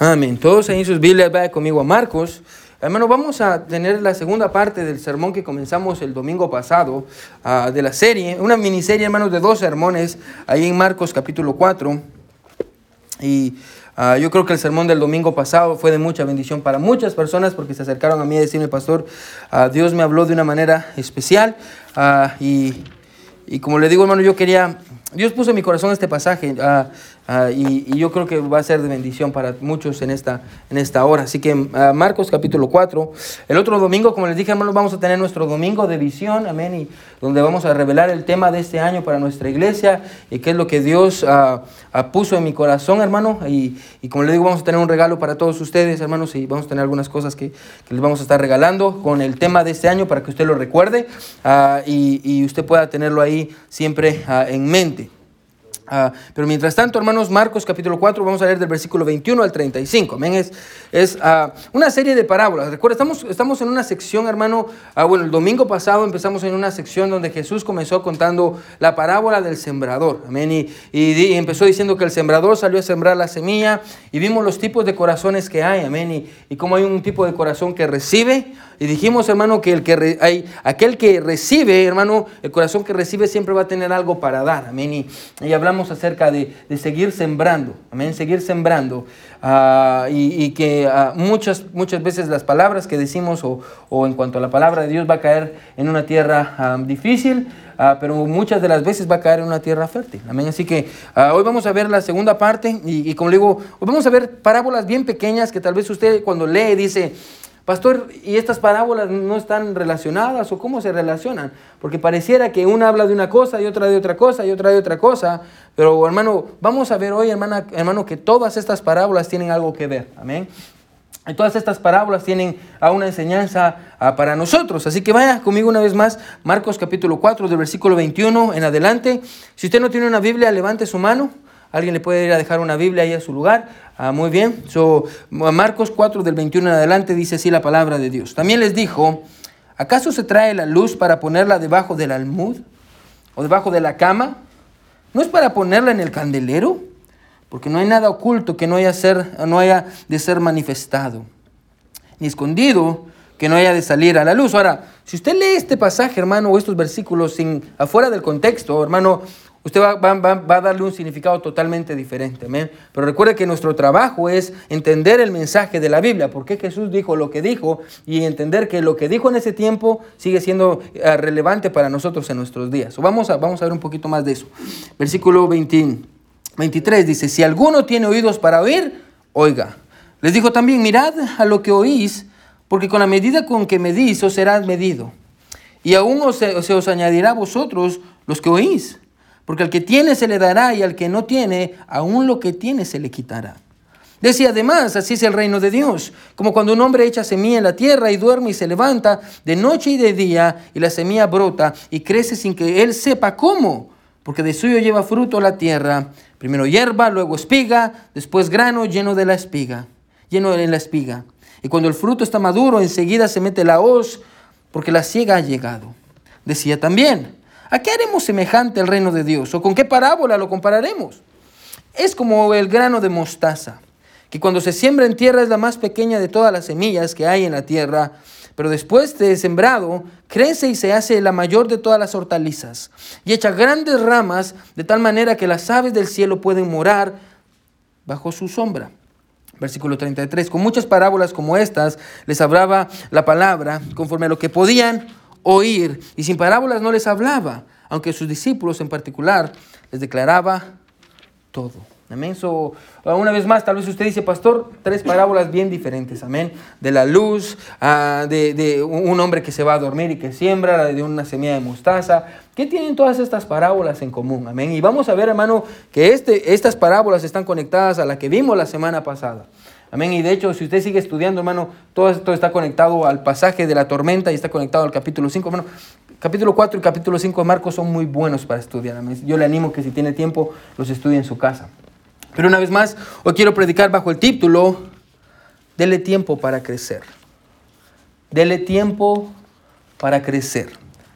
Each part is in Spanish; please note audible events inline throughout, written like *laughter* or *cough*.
Amén. Todos en sus Biblias, vaya conmigo a Marcos. Hermano, vamos a tener la segunda parte del sermón que comenzamos el domingo pasado ah, de la serie, una miniserie, hermanos, de dos sermones, ahí en Marcos capítulo 4. Y ah, yo creo que el sermón del domingo pasado fue de mucha bendición para muchas personas porque se acercaron a mí a decirme, pastor, ah, Dios me habló de una manera especial. y, y como le digo, hermano, yo quería Dios puso en mi corazón este pasaje ah, ah, y, yo creo que va a ser de bendición para muchos en esta, en esta hora. Así que ah, Marcos capítulo 4. El otro domingo, como les dije, hermanos, vamos a tener nuestro domingo de visión, amén, y donde vamos a revelar el tema de este año para nuestra iglesia y qué es lo que Dios puso en mi corazón, hermano. Y, como les digo, vamos a tener un regalo para todos ustedes, hermanos, y vamos a tener algunas cosas que, les vamos a estar regalando con el tema de este año para que usted lo recuerde y, y usted pueda tenerlo ahí siempre en mente. Ah, pero mientras tanto, hermanos, Marcos capítulo 4, vamos a leer del versículo 21 al 35. Amén. Es, es uh, una serie de parábolas. Recuerda, estamos, estamos en una sección, hermano. Uh, bueno, el domingo pasado empezamos en una sección donde Jesús comenzó contando la parábola del sembrador. Amén. Y, y, empezó diciendo que el sembrador salió a sembrar la semilla y vimos los tipos de corazones que hay. Amén. Y, y cómo hay un tipo de corazón que recibe. Y dijimos, hermano, que, el que hay, aquel que recibe, hermano, el corazón que recibe siempre va a tener algo para dar. Amén. Y, y hablamos acerca de, de, seguir sembrando. Amén. Seguir sembrando. Uh, y, y, que uh, muchas, muchas veces las palabras que decimos o, o, en cuanto a la palabra de Dios va a caer en una tierra um, difícil. Uh, pero muchas de las veces va a caer en una tierra fértil. Amén. Así que hoy vamos a ver la segunda parte y, y como le digo, hoy vamos a ver parábolas bien pequeñas que tal vez usted cuando lee dice, Pastor, ¿y estas parábolas no están relacionadas o cómo se relacionan? Porque pareciera que una habla de una cosa y otra de otra cosa y otra de otra cosa. Pero hermano, vamos a ver hoy, hermana, hermano, que todas estas parábolas tienen algo que ver. Amén. Y todas estas parábolas tienen a una enseñanza para nosotros. Así que vaya conmigo una vez más, Marcos capítulo 4, del versículo 21 en adelante. Si usted no tiene una Biblia, levante su mano. Alguien le puede ir a dejar una Biblia ahí a su lugar. Ah, muy bien. So, Marcos 4 del 21 en adelante dice así la palabra de Dios. También les dijo, ¿acaso se trae la luz para ponerla debajo del almud o debajo de la cama? ¿No es para ponerla en el candelero? Porque no hay nada oculto que no haya, ser, no haya de ser manifestado, ni escondido que no haya de salir a la luz. Ahora, si usted lee este pasaje, hermano, o estos versículos sin, afuera del contexto, hermano, usted va, a darle un significado totalmente diferente. Pero recuerde que nuestro trabajo es entender el mensaje de la Biblia, por qué Jesús dijo lo que dijo y entender que lo que dijo en ese tiempo sigue siendo eh, relevante para nosotros en nuestros días. vamos, a, vamos a ver un poquito más de eso. Versículo 23 dice, si alguno tiene oídos para oír, oiga. Les dijo también, mirad a lo que oís, porque con la medida con que medís os será medido. Y aún se, se os añadirá a vosotros los que oís. Porque al que tiene se le dará y al que no tiene, aún lo que tiene se le quitará. Decía además, así es el reino de Dios, como cuando un hombre echa semilla en la tierra y duerme y se levanta de noche y de día y la semilla brota y crece sin que él sepa cómo, porque de suyo lleva fruto la tierra, primero hierba, luego espiga, después grano lleno de la espiga, lleno de la espiga. Y cuando el fruto está maduro, enseguida se mete la hoz, porque la ciega ha llegado. Decía también, ¿A qué haremos semejante el reino de Dios? ¿O con qué parábola lo compararemos? Es como el grano de mostaza, que cuando se siembra en tierra es la más pequeña de todas las semillas que hay en la tierra, pero después de sembrado, crece y se hace la mayor de todas las hortalizas, y echa grandes ramas de tal manera que las aves del cielo pueden morar bajo su sombra. Versículo 33. Con muchas parábolas como estas les hablaba la palabra conforme a lo que podían oír y sin parábolas no les hablaba, aunque sus discípulos en particular les declaraba todo. Amén. una vez más, tal vez usted dice, pastor, tres parábolas bien diferentes. Amén. De la luz, ah, de, un hombre que se va a dormir y que siembra, de una semilla de mostaza. ¿Qué tienen todas estas parábolas en común? Amén. Y vamos a ver, hermano, que este, estas parábolas están conectadas a la que vimos la semana pasada. Amén. Y de hecho, si usted sigue estudiando, hermano, todo esto está conectado al pasaje de la tormenta y está conectado al capítulo 5. Hermano, capítulo 4 y capítulo 5 de Marcos son muy buenos para estudiar. Yo le animo que si tiene tiempo, los estudie en su casa. Pero una vez más, hoy quiero predicar bajo el título, Dele tiempo para crecer. Dele tiempo para crecer.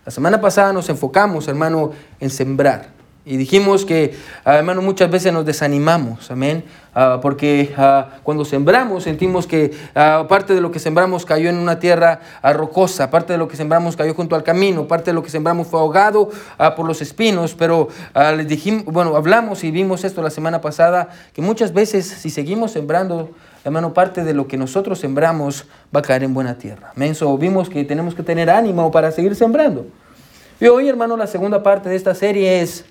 La semana pasada nos enfocamos, hermano, en sembrar. Y dijimos que, ah, hermano, muchas veces nos desanimamos, amén, ah, porque ah, cuando sembramos sentimos que parte de lo que sembramos cayó en una tierra rocosa, parte de lo que sembramos cayó junto al camino, parte de lo que sembramos fue ahogado por los espinos, pero les dijimos, bueno, hablamos y vimos esto la semana pasada, que muchas veces si seguimos sembrando, hermano, parte de lo que nosotros sembramos va a caer en buena tierra. Amén, vimos que tenemos que tener ánimo para seguir sembrando. Y hoy, hermano, la segunda parte de esta serie es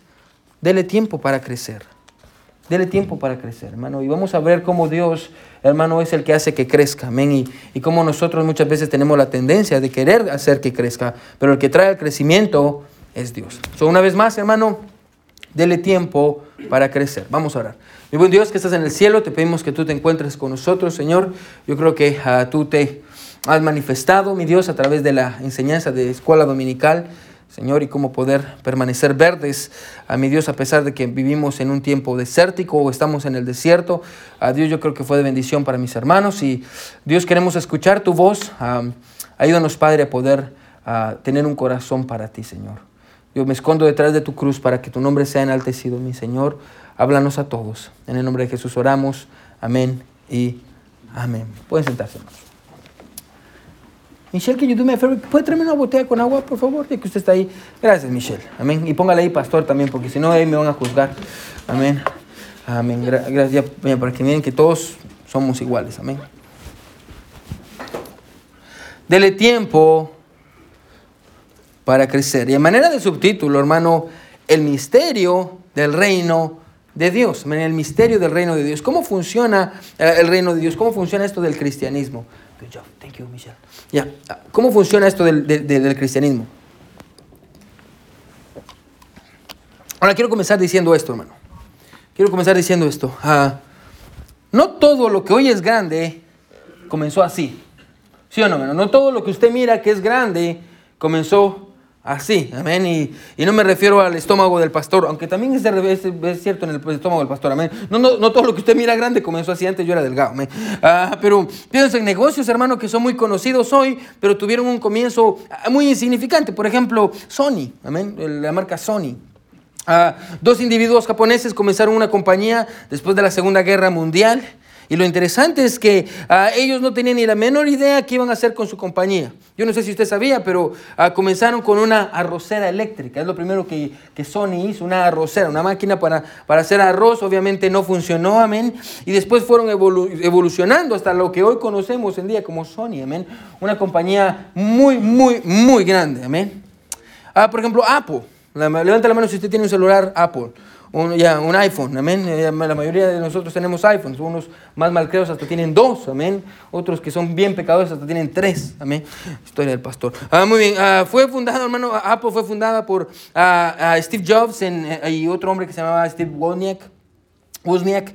Dele tiempo para crecer. Dele tiempo para crecer, hermano. Y vamos a ver cómo Dios, hermano, es el que hace que crezca. Amén. Y, y cómo nosotros muchas veces tenemos la tendencia de querer hacer que crezca. Pero el que trae el crecimiento es Dios. So, una vez más, hermano, dele tiempo para crecer. Vamos a orar. Mi buen Dios que estás en el cielo, te pedimos que tú te encuentres con nosotros, Señor. Yo creo que uh, tú te has manifestado, mi Dios, a través de la enseñanza de escuela dominical. Señor, y cómo poder permanecer verdes a mi Dios a pesar de que vivimos en un tiempo desértico o estamos en el desierto. A Dios yo creo que fue de bendición para mis hermanos y Dios queremos escuchar tu voz. ayúdanos, Padre, a poder tener un corazón para ti, Señor. Yo me escondo detrás de tu cruz para que tu nombre sea enaltecido, mi Señor. Háblanos a todos. En el nombre de Jesús oramos. Amén y amén. Pueden sentarse, hermanos. Michelle, que you do me ¿Puede traerme una botella con agua, por favor? Ya que usted está ahí. Gracias, Michelle. Amén. Y póngale ahí, pastor, también, porque si no, ahí me van a juzgar. Amén. Amén. Gracias, para que miren que todos somos iguales. Amén. Dele tiempo para crecer. Y en manera de subtítulo, hermano, el misterio del reino de Dios. El misterio del reino de Dios. ¿Cómo funciona eh, el reino de Dios? ¿Cómo funciona esto del cristianismo? Good job. Thank you, Michelle. Ya. ¿Cómo funciona esto del, cristianismo? Ahora quiero comenzar diciendo esto, hermano. Quiero comenzar diciendo esto. Ah, no todo lo que hoy es grande comenzó así. ¿Sí o no, hermano? No todo lo que usted mira que es grande comenzó Así, amén. Y, no me refiero al estómago del pastor, aunque también es, es, cierto en el estómago del pastor, amén. No, no, no, todo lo que usted mira grande comenzó así, antes yo era delgado, amén. Ah, pero piensen en negocios, hermano, que son muy conocidos hoy, pero tuvieron un comienzo muy insignificante. Por ejemplo, Sony, amén, la marca Sony. Ah, dos individuos japoneses comenzaron una compañía después de la Segunda Guerra Mundial. Y lo interesante es que ah, ellos no tenían ni la menor idea qué iban a hacer con su compañía. Yo no sé si usted sabía, pero ah, comenzaron con una arrocera eléctrica. Es lo primero que, que Sony hizo, una arrocera, una máquina para, para hacer arroz. Obviamente no funcionó, amén. Y después fueron evolucionando hasta lo que hoy conocemos en día como Sony, amén. Una compañía muy, muy, muy grande, amén. Ah, por ejemplo, Apple. Levanta la mano si usted tiene un celular Apple un, ya, un iPhone, amén. Eh, la mayoría de nosotros tenemos iPhones, unos más malcreos hasta tienen dos, amén. Otros que son bien pecadores hasta tienen tres, amén. Historia del pastor. Ah, muy bien, ah, fue fundada, hermano, Apple fue fundada por ah, Steve Jobs eh, y otro hombre que se llamaba Steve Wozniak. Wozniak,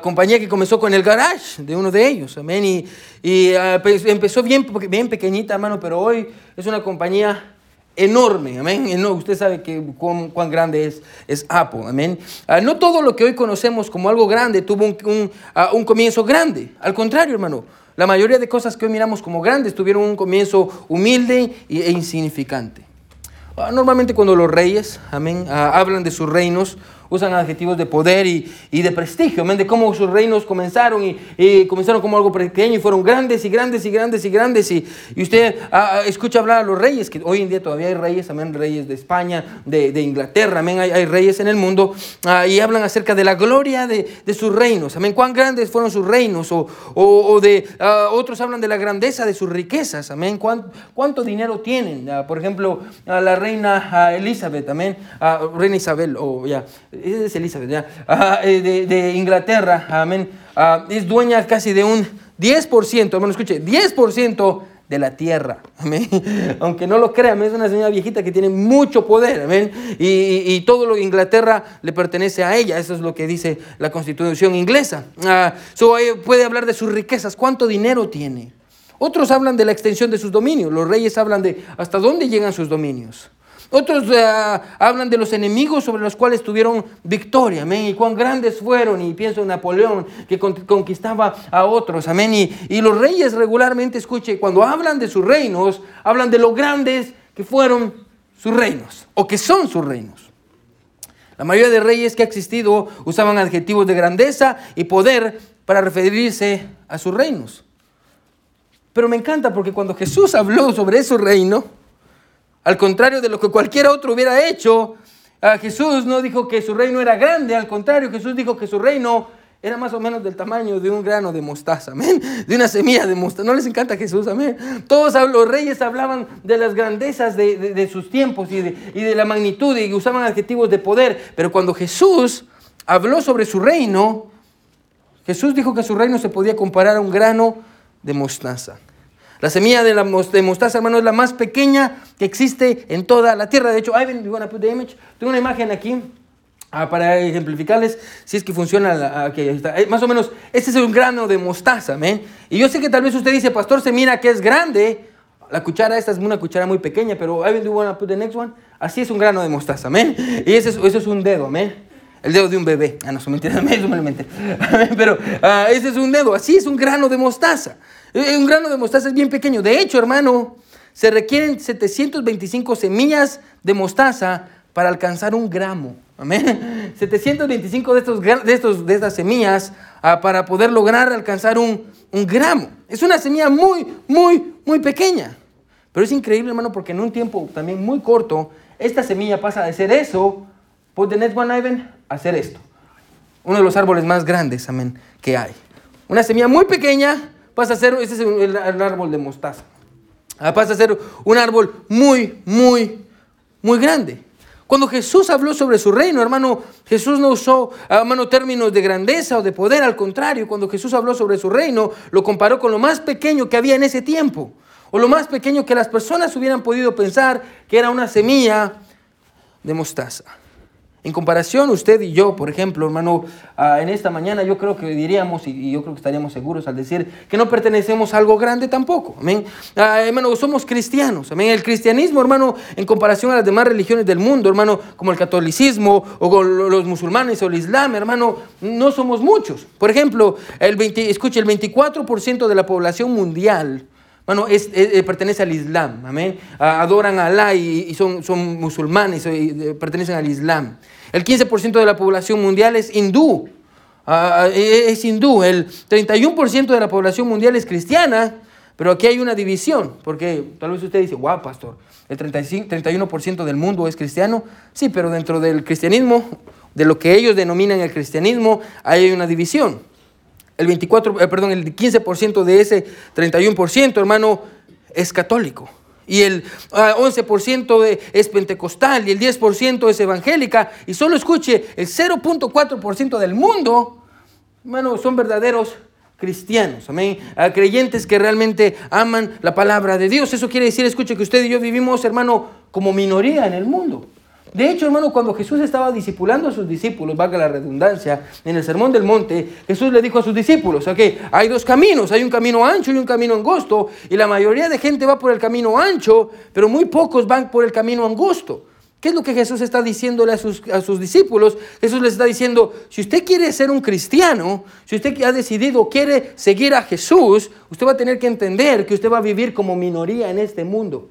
compañía que comenzó con el garage de uno de ellos, amén. Y, y pues, empezó bien, bien pequeñita, hermano, pero hoy es una compañía enorme, amén. usted sabe que cuán, grande es, es Apple, amén. Ah, no todo lo que hoy conocemos como algo grande tuvo un, ah, un, comienzo grande. Al contrario, hermano, la mayoría de cosas que hoy miramos como grandes tuvieron un comienzo humilde e insignificante. Ah, normalmente cuando los reyes, amén, hablan de sus reinos, usan adjetivos de poder y, y de prestigio, de cómo sus reinos comenzaron y, comenzaron como algo pequeño y fueron grandes y grandes y grandes y grandes. Y, y usted ah, ah, escucha hablar a los reyes, que hoy en día todavía hay reyes, amén, reyes de España, de, de Inglaterra, amén, hay, hay, reyes en el mundo ah, y hablan acerca de la gloria de, de, sus reinos, amén, cuán grandes fueron sus reinos o, o, o de otros hablan de la grandeza de sus riquezas, amén, cuánto, cuánto dinero tienen, por ejemplo, la reina Elizabeth, amén, reina Isabel, o ya es Elizabeth, eh, de, Inglaterra, amén, ah, es dueña casi de un 10%, hermano, escuche, 10% de la tierra, *laughs* amén. Aunque no lo crean, es una señora viejita que tiene mucho poder, amén. Y, todo lo de Inglaterra le pertenece a ella, eso es lo que dice la constitución inglesa. Uh, puede hablar de sus riquezas, cuánto dinero tiene. Otros hablan de la extensión de sus dominios, los reyes hablan de hasta dónde llegan sus dominios. Otros eh, hablan de los enemigos sobre los cuales tuvieron victoria, amén, y cuán grandes fueron, y pienso en Napoleón que conquistaba a otros, amén, y, y los reyes regularmente, escuche, cuando hablan de sus reinos, hablan de lo grandes que fueron sus reinos, o que son sus reinos. La mayoría de reyes que ha existido usaban adjetivos de grandeza y poder para referirse a sus reinos. Pero me encanta porque cuando Jesús habló sobre su reino, al contrario de lo que cualquier otro hubiera hecho, Jesús no dijo que su reino era grande, al contrario, Jesús dijo que su reino era más o menos del tamaño de un grano de mostaza, amén, de una semilla de mostaza. ¿No les encanta Jesús, amén? Todos los reyes hablaban de las grandezas de, sus tiempos y de, y de la magnitud y usaban adjetivos de poder, pero cuando Jesús habló sobre su reino, Jesús dijo que su reino se podía comparar a un grano de mostaza. La semilla de, la mostaza, hermano, es la más pequeña que existe en toda la tierra. De hecho, Ivan, you put the image? Tengo una imagen aquí ah, para ejemplificarles si es que funciona. Aquí está. Eh, más o menos, este es un grano de mostaza, ¿ven? Y yo sé que tal vez usted dice, pastor, se mira que es grande. La cuchara esta es una cuchara muy pequeña, pero Ivan, do wanna put the next one? Así es un grano de mostaza, ¿amén? Y ese es, eso es un dedo, ¿amén? El dedo de un bebé. Ah, no, mentiras, *laughs* me *laughs* Pero ah, ese es un dedo, así es un grano de mostaza. Eh, un grano de mostaza es bien pequeño. De hecho, hermano, se requieren 725 semillas de mostaza para alcanzar un gramo. Amén. *laughs* 725 de, estos, de, estos, de estas semillas ah, para poder lograr alcanzar un, un gramo. Es una semilla muy, muy, muy pequeña. Pero es increíble, hermano, porque en un tiempo también muy corto, esta semilla pasa de ser eso, put the next one, Ivan, hacer esto. Uno de los árboles más grandes, amén, que hay. Una semilla muy pequeña pasa a ser, ese es el, árbol de mostaza. Ah, pasa a ser un árbol muy, muy, muy grande. Cuando Jesús habló sobre su reino, hermano, Jesús no usó, hermano, términos de grandeza o de poder, al contrario, cuando Jesús habló sobre su reino, lo comparó con lo más pequeño que había en ese tiempo, o lo más pequeño que las personas hubieran podido pensar que era una semilla de mostaza. En comparación, usted y yo, por ejemplo, hermano, ah, en esta mañana yo creo que diríamos, y, yo creo que estaríamos seguros al decir que no pertenecemos a algo grande tampoco. Amén. Ah, hermano, somos cristianos. Amén. El cristianismo, hermano, en comparación a las demás religiones del mundo, hermano, como el catolicismo o los musulmanes o el islam, hermano, no somos muchos. Por ejemplo, el 20, escuche, el 24% de la población mundial bueno, es, eh, pertenece al Islam, amén. Adoran a Alá y, son, son musulmanes, y eh, pertenecen al Islam. El 15% de la población mundial es hindú, e, es hindú. El 31% de la población mundial es cristiana, pero aquí hay una división, porque tal vez usted dice, wow, pastor, el 35, 31% del mundo es cristiano. Sí, pero dentro del cristianismo, de lo que ellos denominan el cristianismo, hay una división el 24, eh, perdón, el 15% de ese 31%, hermano, es católico. Y el 11% ah, es pentecostal y el 10% es evangélica. Y solo escuche, el 0.4% del mundo, hermano, son verdaderos cristianos, amén, a creyentes que realmente aman la palabra de Dios. Eso quiere decir, escuche, que usted y yo vivimos, hermano, como minoría en el mundo. De hecho, hermano, cuando Jesús estaba discipulando a sus discípulos, valga la redundancia, en el Sermón del Monte, Jesús le dijo a sus discípulos, ok, hay dos caminos, hay un camino ancho y un camino angosto, y la mayoría de gente va por el camino ancho, pero muy pocos van por el camino angosto. ¿Qué es lo que Jesús está diciéndole a sus, a sus discípulos? Jesús les está diciendo, si usted quiere ser un cristiano, si usted ha decidido, quiere seguir a Jesús, usted va a tener que entender que usted va a vivir como minoría en este mundo.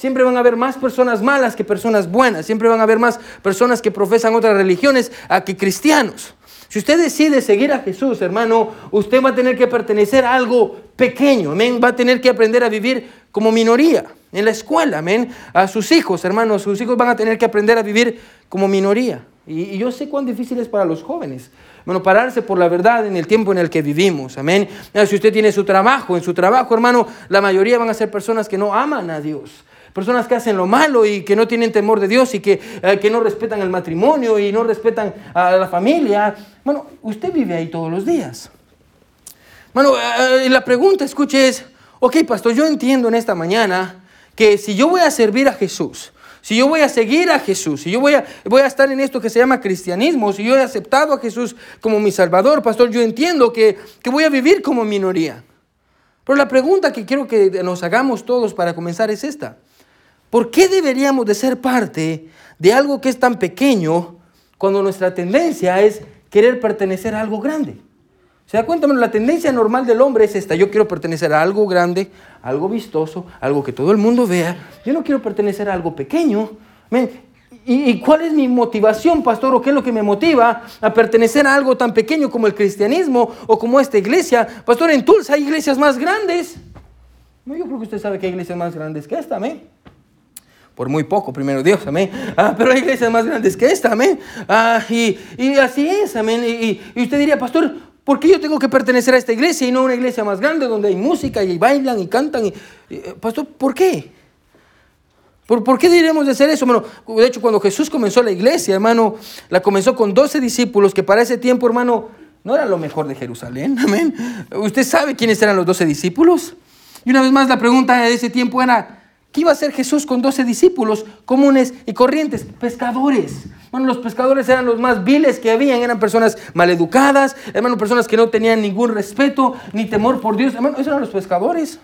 Siempre van a haber más personas malas que personas buenas. Siempre van a haber más personas que profesan otras religiones a que cristianos. Si usted decide seguir a Jesús, hermano, usted va a tener que pertenecer a algo pequeño, amén. Va a tener que aprender a vivir como minoría en la escuela, amén. A sus hijos, hermanos, sus hijos van a tener que aprender a vivir como minoría. Y, yo sé cuán difícil es para los jóvenes. Bueno, pararse por la verdad en el tiempo en el que vivimos, amén. Si usted tiene su trabajo, en su trabajo, hermano, la mayoría van a ser personas que no aman a Dios. Personas que hacen lo malo y que no tienen temor de Dios y que, eh, que no respetan el matrimonio y no respetan a la familia. Bueno, usted vive ahí todos los días. Bueno, eh, la pregunta, escuche, es, ok, pastor, yo entiendo en esta mañana que si yo voy a servir a Jesús, si yo voy a seguir a Jesús, si yo voy a, voy a estar en esto que se llama cristianismo, si yo he aceptado a Jesús como mi Salvador, pastor, yo entiendo que, que voy a vivir como minoría. Pero la pregunta que quiero que nos hagamos todos para comenzar es esta. ¿Por qué deberíamos de ser parte de algo que es tan pequeño cuando nuestra tendencia es querer pertenecer a algo grande? ¿Se da cuenta? la tendencia normal del hombre es esta. Yo quiero pertenecer a algo grande, algo vistoso, algo que todo el mundo vea. Yo no quiero pertenecer a algo pequeño. Y ¿Y, cuál es mi motivación, pastor? ¿O qué es lo que me motiva a pertenecer a algo tan pequeño como el cristianismo o como esta iglesia? Pastor, en Tulsa hay iglesias más grandes. No, yo creo que usted sabe que hay iglesias más grandes que esta, amén. Por muy poco, primero Dios, amén. Ah, pero hay iglesias más grandes que esta, amén. Ah, y, así es, amén. Y, y usted diría, pastor, ¿Por qué yo tengo que pertenecer a esta iglesia y no a una iglesia más grande donde hay música y bailan y cantan? Y, eh, pastor, ¿por qué? ¿Por, qué diríamos de hacer eso, hermano? De hecho, cuando Jesús comenzó la iglesia, hermano, la comenzó con 12 discípulos que para ese tiempo, hermano, no era lo mejor de Jerusalén. Amén. ¿Usted sabe quiénes eran los 12 discípulos? Y una vez más la pregunta de ese tiempo era, ¿qué iba a hacer Jesús con 12 discípulos comunes y corrientes? Pescadores. Bueno, los pescadores eran los más viles que habían, eran personas maleducadas, hermano, personas que no tenían ningún respeto ni temor por Dios. Hermano, esos eran los pescadores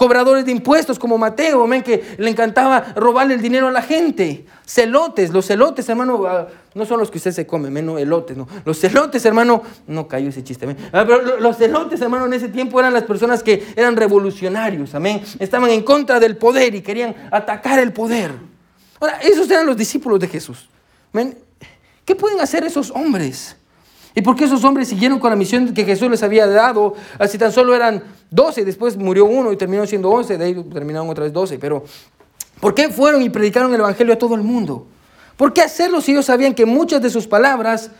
cobradores de impuestos como Mateo, amén, que le encantaba robarle el dinero a la gente. Celotes, los celotes, hermano, ah, no son los que usted se come, menos elotes, no. Los celotes, hermano, no cayó ese chiste, amén. Ah, pero los celotes, hermano, en ese tiempo eran las personas que eran revolucionarios, amén. Estaban en contra del poder y querían atacar el poder. Ahora, esos eran los discípulos de Jesús. Amén. ¿Qué pueden hacer esos hombres? ¿Y por qué esos hombres siguieron con la misión que Jesús les había dado? Así tan solo eran 12, después murió uno y terminó siendo 11, de ahí terminaron otra vez 12. Pero, ¿por qué fueron y predicaron el Evangelio a todo el mundo? ¿Por qué hacerlo si ellos sabían que muchas de sus palabras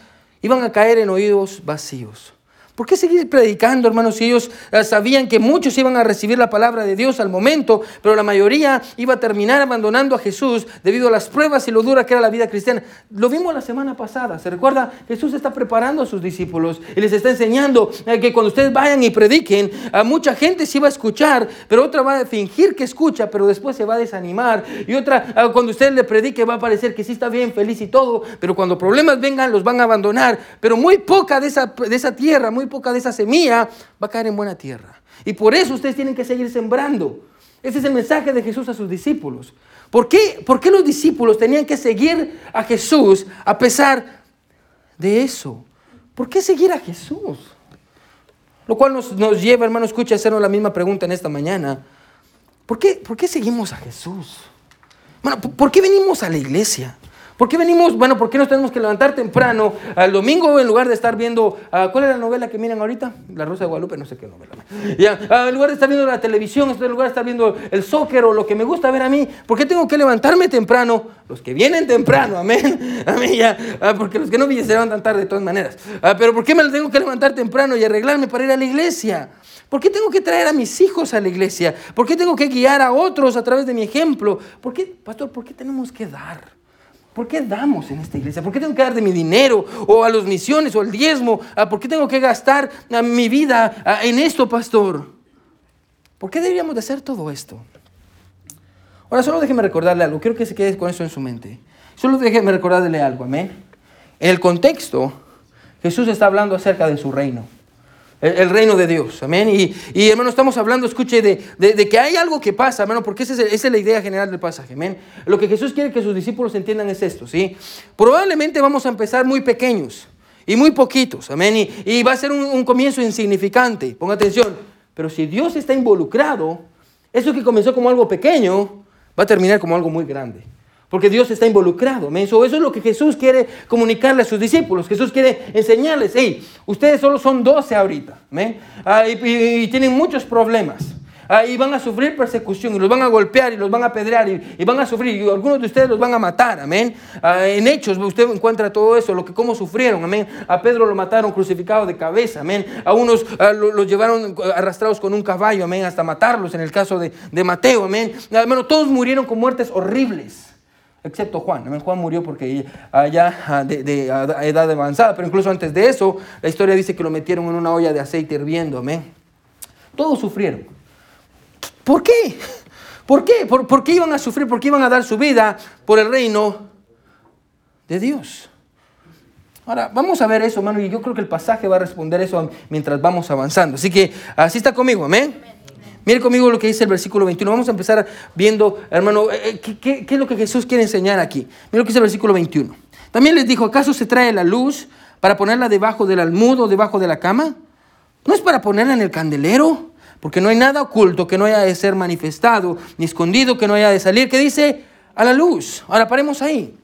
iban a caer en oídos vacíos? ¿Por qué seguir predicando, hermanos, si ellos eh, sabían que muchos iban a recibir la palabra de Dios al momento, pero la mayoría iba a terminar abandonando a Jesús debido a las pruebas y lo dura que era la vida cristiana? Lo vimos la semana pasada. ¿Se recuerda? Jesús está preparando a sus discípulos y les está enseñando eh, que cuando ustedes vayan y prediquen, a mucha gente se va a escuchar, pero otra va a fingir que escucha, pero después se va a desanimar. Y otra, ah, cuando usted le predique, va a parecer que sí está bien, feliz y todo, pero cuando problemas vengan, los van a abandonar. Pero muy poca de esa, de esa tierra, muy poca de esa semilla va a caer en buena tierra. Y por eso ustedes tienen que seguir sembrando. Ese es el mensaje de Jesús a sus discípulos. ¿Por qué, ¿Por qué los discípulos tenían que seguir a Jesús a pesar de eso? ¿Por qué seguir a Jesús? Lo cual nos, nos lleva, hermano, escucha, a hacernos la misma pregunta en esta mañana. ¿Por qué, ¿Por qué seguimos a Jesús? Bueno, ¿por qué venimos a la iglesia? ¿Por qué venimos? Bueno, ¿por qué nos tenemos que levantar temprano al domingo en lugar de estar viendo, ah, ¿cuál es la novela que miran ahorita? La Rosa de Guadalupe, no sé qué novela. Ya, ah, en lugar de estar viendo la televisión, en lugar de estar viendo el soccer o lo que me gusta ver a mí, ¿por qué tengo que levantarme temprano? Los que vienen temprano, amén. *laughs* Amén, ya, ah, porque los que no vienen se levantan tarde de todas maneras. pero ¿por qué me tengo que levantar temprano y arreglarme para ir a la iglesia? ¿Por qué tengo que traer a mis hijos a la iglesia? ¿Por qué tengo que guiar a otros a través de mi ejemplo? ¿Por qué, pastor, por qué tenemos que dar? ¿Por qué damos en esta iglesia? ¿Por qué tengo que dar de mi dinero o a los misiones o al diezmo? Ah, ¿Por qué tengo que gastar ah, mi vida ah, en esto, pastor? ¿Por qué deberíamos de hacer todo esto? Ahora solo déjeme recordarle algo. Quiero que se quede con eso en su mente. Solo déjeme recordarle algo, amén. En el contexto, Jesús está hablando acerca de su reino el, reino de Dios. Amén. Y, y, hermano, estamos hablando, escuche, de, de, que hay algo que pasa, hermano, porque esa es, la idea general del pasaje. Amén. Lo que Jesús quiere que sus discípulos entiendan es esto, ¿sí? Probablemente vamos a empezar muy pequeños y muy poquitos. Amén. Y, y va a ser un, un comienzo insignificante. Ponga atención. Pero si Dios está involucrado, eso que comenzó como algo pequeño va a terminar como algo muy grande. Porque Dios está involucrado. Eso, eso es lo que Jesús quiere comunicarle a sus discípulos. Jesús quiere enseñarles, hey, ustedes solo son 12 ahorita. Ah, y, tienen muchos problemas. Ah, y van a sufrir persecución, y los van a golpear, y los van a apedrear, y, van a sufrir, y algunos de ustedes los van a matar, amén. Ah, en Hechos usted encuentra todo eso, lo que cómo sufrieron, amén. A Pedro lo mataron crucificado de cabeza, amén. A unos los llevaron arrastrados con un caballo, amén, hasta matarlos, en el caso de, de Mateo, amén. Hermano, todos murieron con muertes horribles excepto Juan. Juan murió porque allá ah, de, edad avanzada, pero incluso antes de eso, la historia dice que lo metieron en una olla de aceite hirviendo. Amén. Todos sufrieron. ¿Por qué? ¿Por qué? ¿Por, qué iban a sufrir? ¿Por qué iban a dar su vida por el reino de Dios? Ahora, vamos a ver eso, hermano, y yo creo que el pasaje va a responder eso mientras vamos avanzando. Así que así está conmigo, amén. Mire conmigo lo que dice el versículo 21. Vamos a empezar viendo, hermano, eh, eh, ¿qué, es lo que Jesús quiere enseñar aquí? Mire lo que dice el versículo 21. También les dijo, ¿acaso se trae la luz para ponerla debajo del almudo, debajo de la cama? ¿No es para ponerla en el candelero? Porque no hay nada oculto que no haya de ser manifestado, ni escondido que no haya de salir, que dice a la luz. Ahora paremos ahí.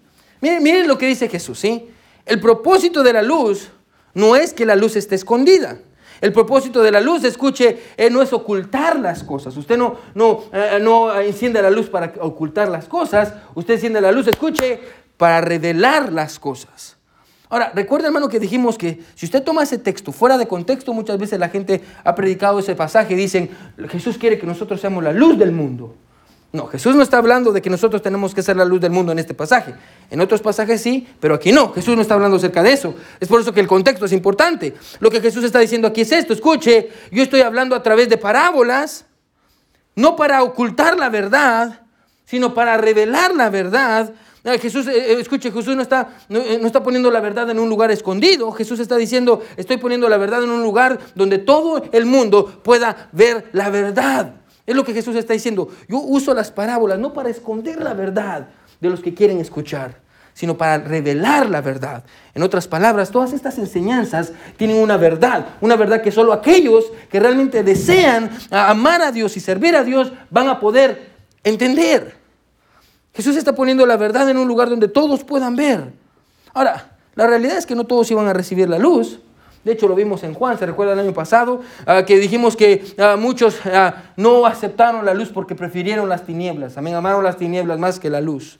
Miren, miren lo que dice Jesús, ¿sí? El propósito de la luz no es que la luz esté escondida. El propósito de la luz, escuche, eh, no es ocultar las cosas. Usted no, no, eh, no enciende la luz para ocultar las cosas. Usted enciende la luz, escuche, para revelar las cosas. Ahora, recuerda hermano que dijimos que si usted toma ese texto fuera de contexto, muchas veces la gente ha predicado ese pasaje y dicen, Jesús quiere que nosotros seamos la luz del mundo. No, Jesús no está hablando de que nosotros tenemos que ser la luz del mundo en este pasaje. En otros pasajes sí, pero aquí no. Jesús no está hablando acerca de eso. Es por eso que el contexto es importante. Lo que Jesús está diciendo aquí es esto. Escuche, yo estoy hablando a través de parábolas, no para ocultar la verdad, sino para revelar la verdad. Ah, Jesús, eh, eh, escuche, Jesús no está, eh, no está poniendo la verdad en un lugar escondido. Jesús está diciendo, estoy poniendo la verdad en un lugar donde todo el mundo pueda ver la verdad. Es lo que Jesús está diciendo. Yo uso las parábolas no para esconder la verdad de los que quieren escuchar, sino para revelar la verdad. En otras palabras, todas estas enseñanzas tienen una verdad, una verdad que solo aquellos que realmente desean amar a Dios y servir a Dios van a poder entender. Jesús está poniendo la verdad en un lugar donde todos puedan ver. Ahora, la realidad es que no todos iban a recibir la luz. De hecho, lo vimos en Juan, se recuerda el año pasado, ah, que dijimos que ah, muchos ah, no aceptaron la luz porque prefirieron las tinieblas. Amén, amaron las tinieblas más que la luz.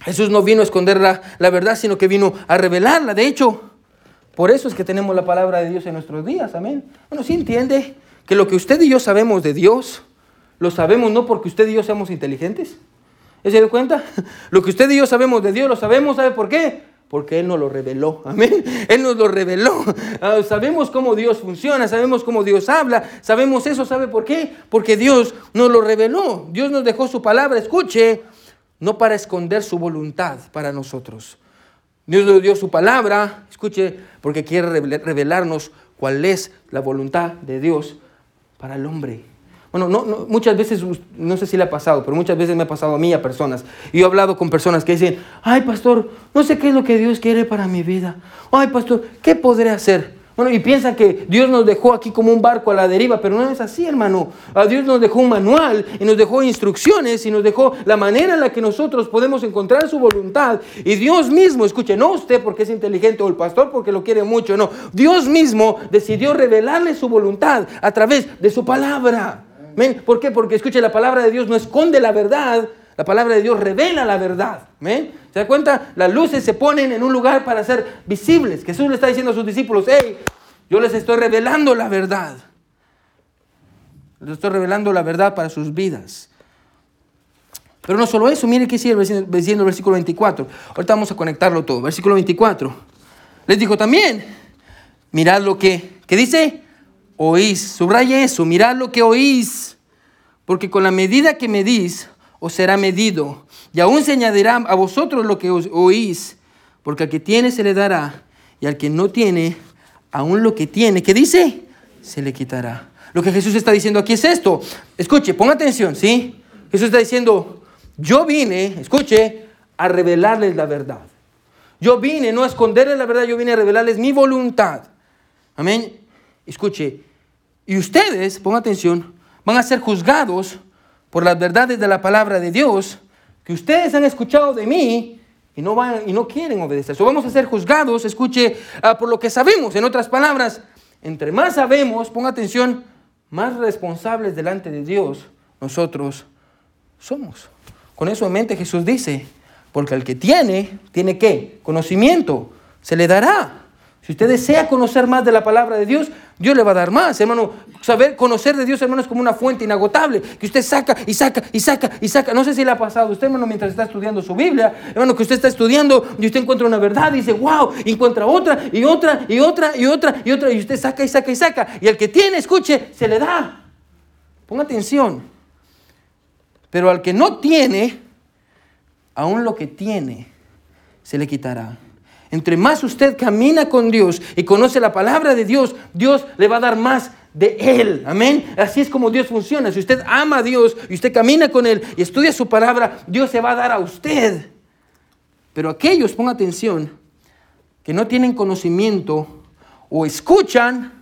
Jesús no vino a esconder la, la verdad, sino que vino a revelarla. De hecho, por eso es que tenemos la palabra de Dios en nuestros días. Amén. Bueno, ¿sí entiende que lo que usted y yo sabemos de Dios, lo sabemos no porque usted y yo seamos inteligentes? ¿Se dio cuenta? *laughs* Lo que usted y yo sabemos de Dios, lo sabemos, ¿sabe por qué? Porque Él nos lo reveló. Amén. Él nos lo reveló. Ah, sabemos cómo Dios funciona, sabemos cómo Dios habla, sabemos eso. ¿Sabe por qué? Porque Dios nos lo reveló. Dios nos dejó su palabra, escuche, no para esconder su voluntad para nosotros. Dios nos dio su palabra, escuche, porque quiere revelarnos cuál es la voluntad de Dios para el hombre. Bueno, no, muchas veces, no sé si le ha pasado, pero muchas veces me ha pasado a mí, a personas. Y yo he hablado con personas que dicen, ay pastor, no sé qué es lo que Dios quiere para mi vida. Ay pastor, ¿qué podré hacer? Bueno, y piensan que Dios nos dejó aquí como un barco a la deriva, pero no es así, hermano. Dios nos dejó un manual y nos dejó instrucciones y nos dejó la manera en la que nosotros podemos encontrar su voluntad. Y Dios mismo, escuche, no usted porque es inteligente o el pastor porque lo quiere mucho, no. Dios mismo decidió revelarle su voluntad a través de su palabra. ¿Por qué? Porque escuche, la palabra de Dios no esconde la verdad, la palabra de Dios revela la verdad. ¿Se da cuenta? Las luces se ponen en un lugar para ser visibles. Jesús le está diciendo a sus discípulos, hey, yo les estoy revelando la verdad. Les estoy revelando la verdad para sus vidas. Pero no solo eso, mire que sigue diciendo el versículo 24. Ahorita vamos a conectarlo todo. Versículo 24. Les dijo también, mirad lo que, ¿qué dice? Oís. Subraya eso, mirad lo que oís, porque con la medida que medís os será medido, y aún se añadirá a vosotros lo que oís, porque al que tiene se le dará, y al que no tiene, aún lo que tiene, ¿qué dice? Se le quitará. Lo que Jesús está diciendo aquí es esto. Escuche, ponga atención, ¿sí? Jesús está diciendo, yo vine, escuche, a revelarles la verdad. Yo vine no a esconderles la verdad, yo vine a revelarles mi voluntad. Amén. Escuche, y ustedes, pongan atención, van a ser juzgados por las verdades de la palabra de Dios que ustedes han escuchado de mí y no, van, y no quieren obedecer. So, vamos a ser juzgados, escuche, ah, por lo que sabemos. En otras palabras, entre más sabemos, ponga atención, más responsables delante de Dios nosotros somos. Con eso en mente Jesús dice, porque al que tiene, tiene qué? Conocimiento, se le dará. Si usted desea conocer más de la palabra de Dios, Dios le va a dar más, hermano. Saber conocer de Dios, hermano, es como una fuente inagotable que usted saca y saca y saca y saca. No sé si le ha pasado a usted, hermano, mientras está estudiando su Biblia, hermano, que usted está estudiando y usted encuentra una verdad y dice, wow, encuentra otra y otra y otra y otra y otra y usted saca y saca y saca. Y el que tiene, escuche, se le da. Ponga atención. Pero al que no tiene, aún lo que tiene, se le quitará. Entre más usted camina con Dios y conoce la palabra de Dios, Dios le va a dar más de Él. Amén. Así es como Dios funciona. Si usted ama a Dios y usted camina con Él y estudia su palabra, Dios se va a dar a usted. Pero aquellos, ponga atención, que no tienen conocimiento o escuchan,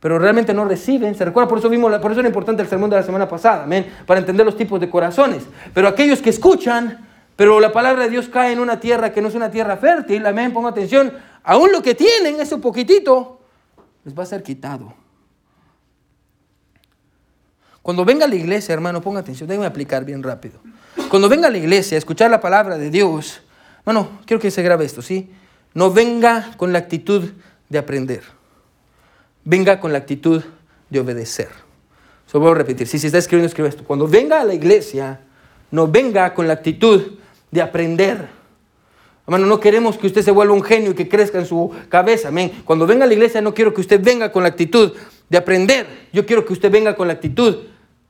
pero realmente no reciben. ¿Se recuerda? Por eso, vimos, por eso era importante el sermón de la semana pasada, amén, para entender los tipos de corazones. Pero aquellos que escuchan, Pero la palabra de Dios cae en una tierra que no es una tierra fértil. Amén, ponga atención. Aún lo que tienen, ese poquitito, les va a ser quitado. Cuando venga a la iglesia, hermano, ponga atención, déjeme aplicar bien rápido. Cuando venga a la iglesia a escuchar la palabra de Dios, bueno, quiero que se grabe esto, ¿sí? No venga con la actitud de aprender. Venga con la actitud de obedecer. Solo voy a repetir. Si se está escribiendo, escribe esto. Cuando venga a la iglesia, no venga con la actitud de aprender. Hermano, no queremos que usted se vuelva un genio y que crezca en su cabeza. Amén. Cuando venga a la iglesia, no quiero que usted venga con la actitud de aprender. Yo quiero que usted venga con la actitud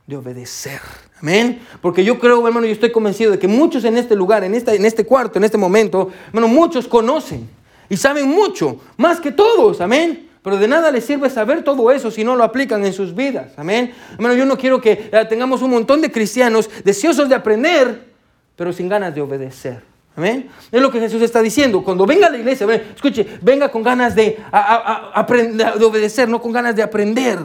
de obedecer. Amén. Porque yo creo, hermano, yo estoy convencido de que muchos en este lugar, en, esta, en este cuarto, en este momento, hermano, muchos conocen y saben mucho, más que todos. Amén. Pero de nada les sirve saber todo eso si no lo aplican en sus vidas. Amén. Hermano, yo no quiero que eh, tengamos un montón de cristianos deseosos de aprender, pero sin ganas de obedecer. Amén. Es lo que Jesús está diciendo. Cuando venga a la iglesia, escuche, venga con ganas de, de obedecer, no con ganas de aprender.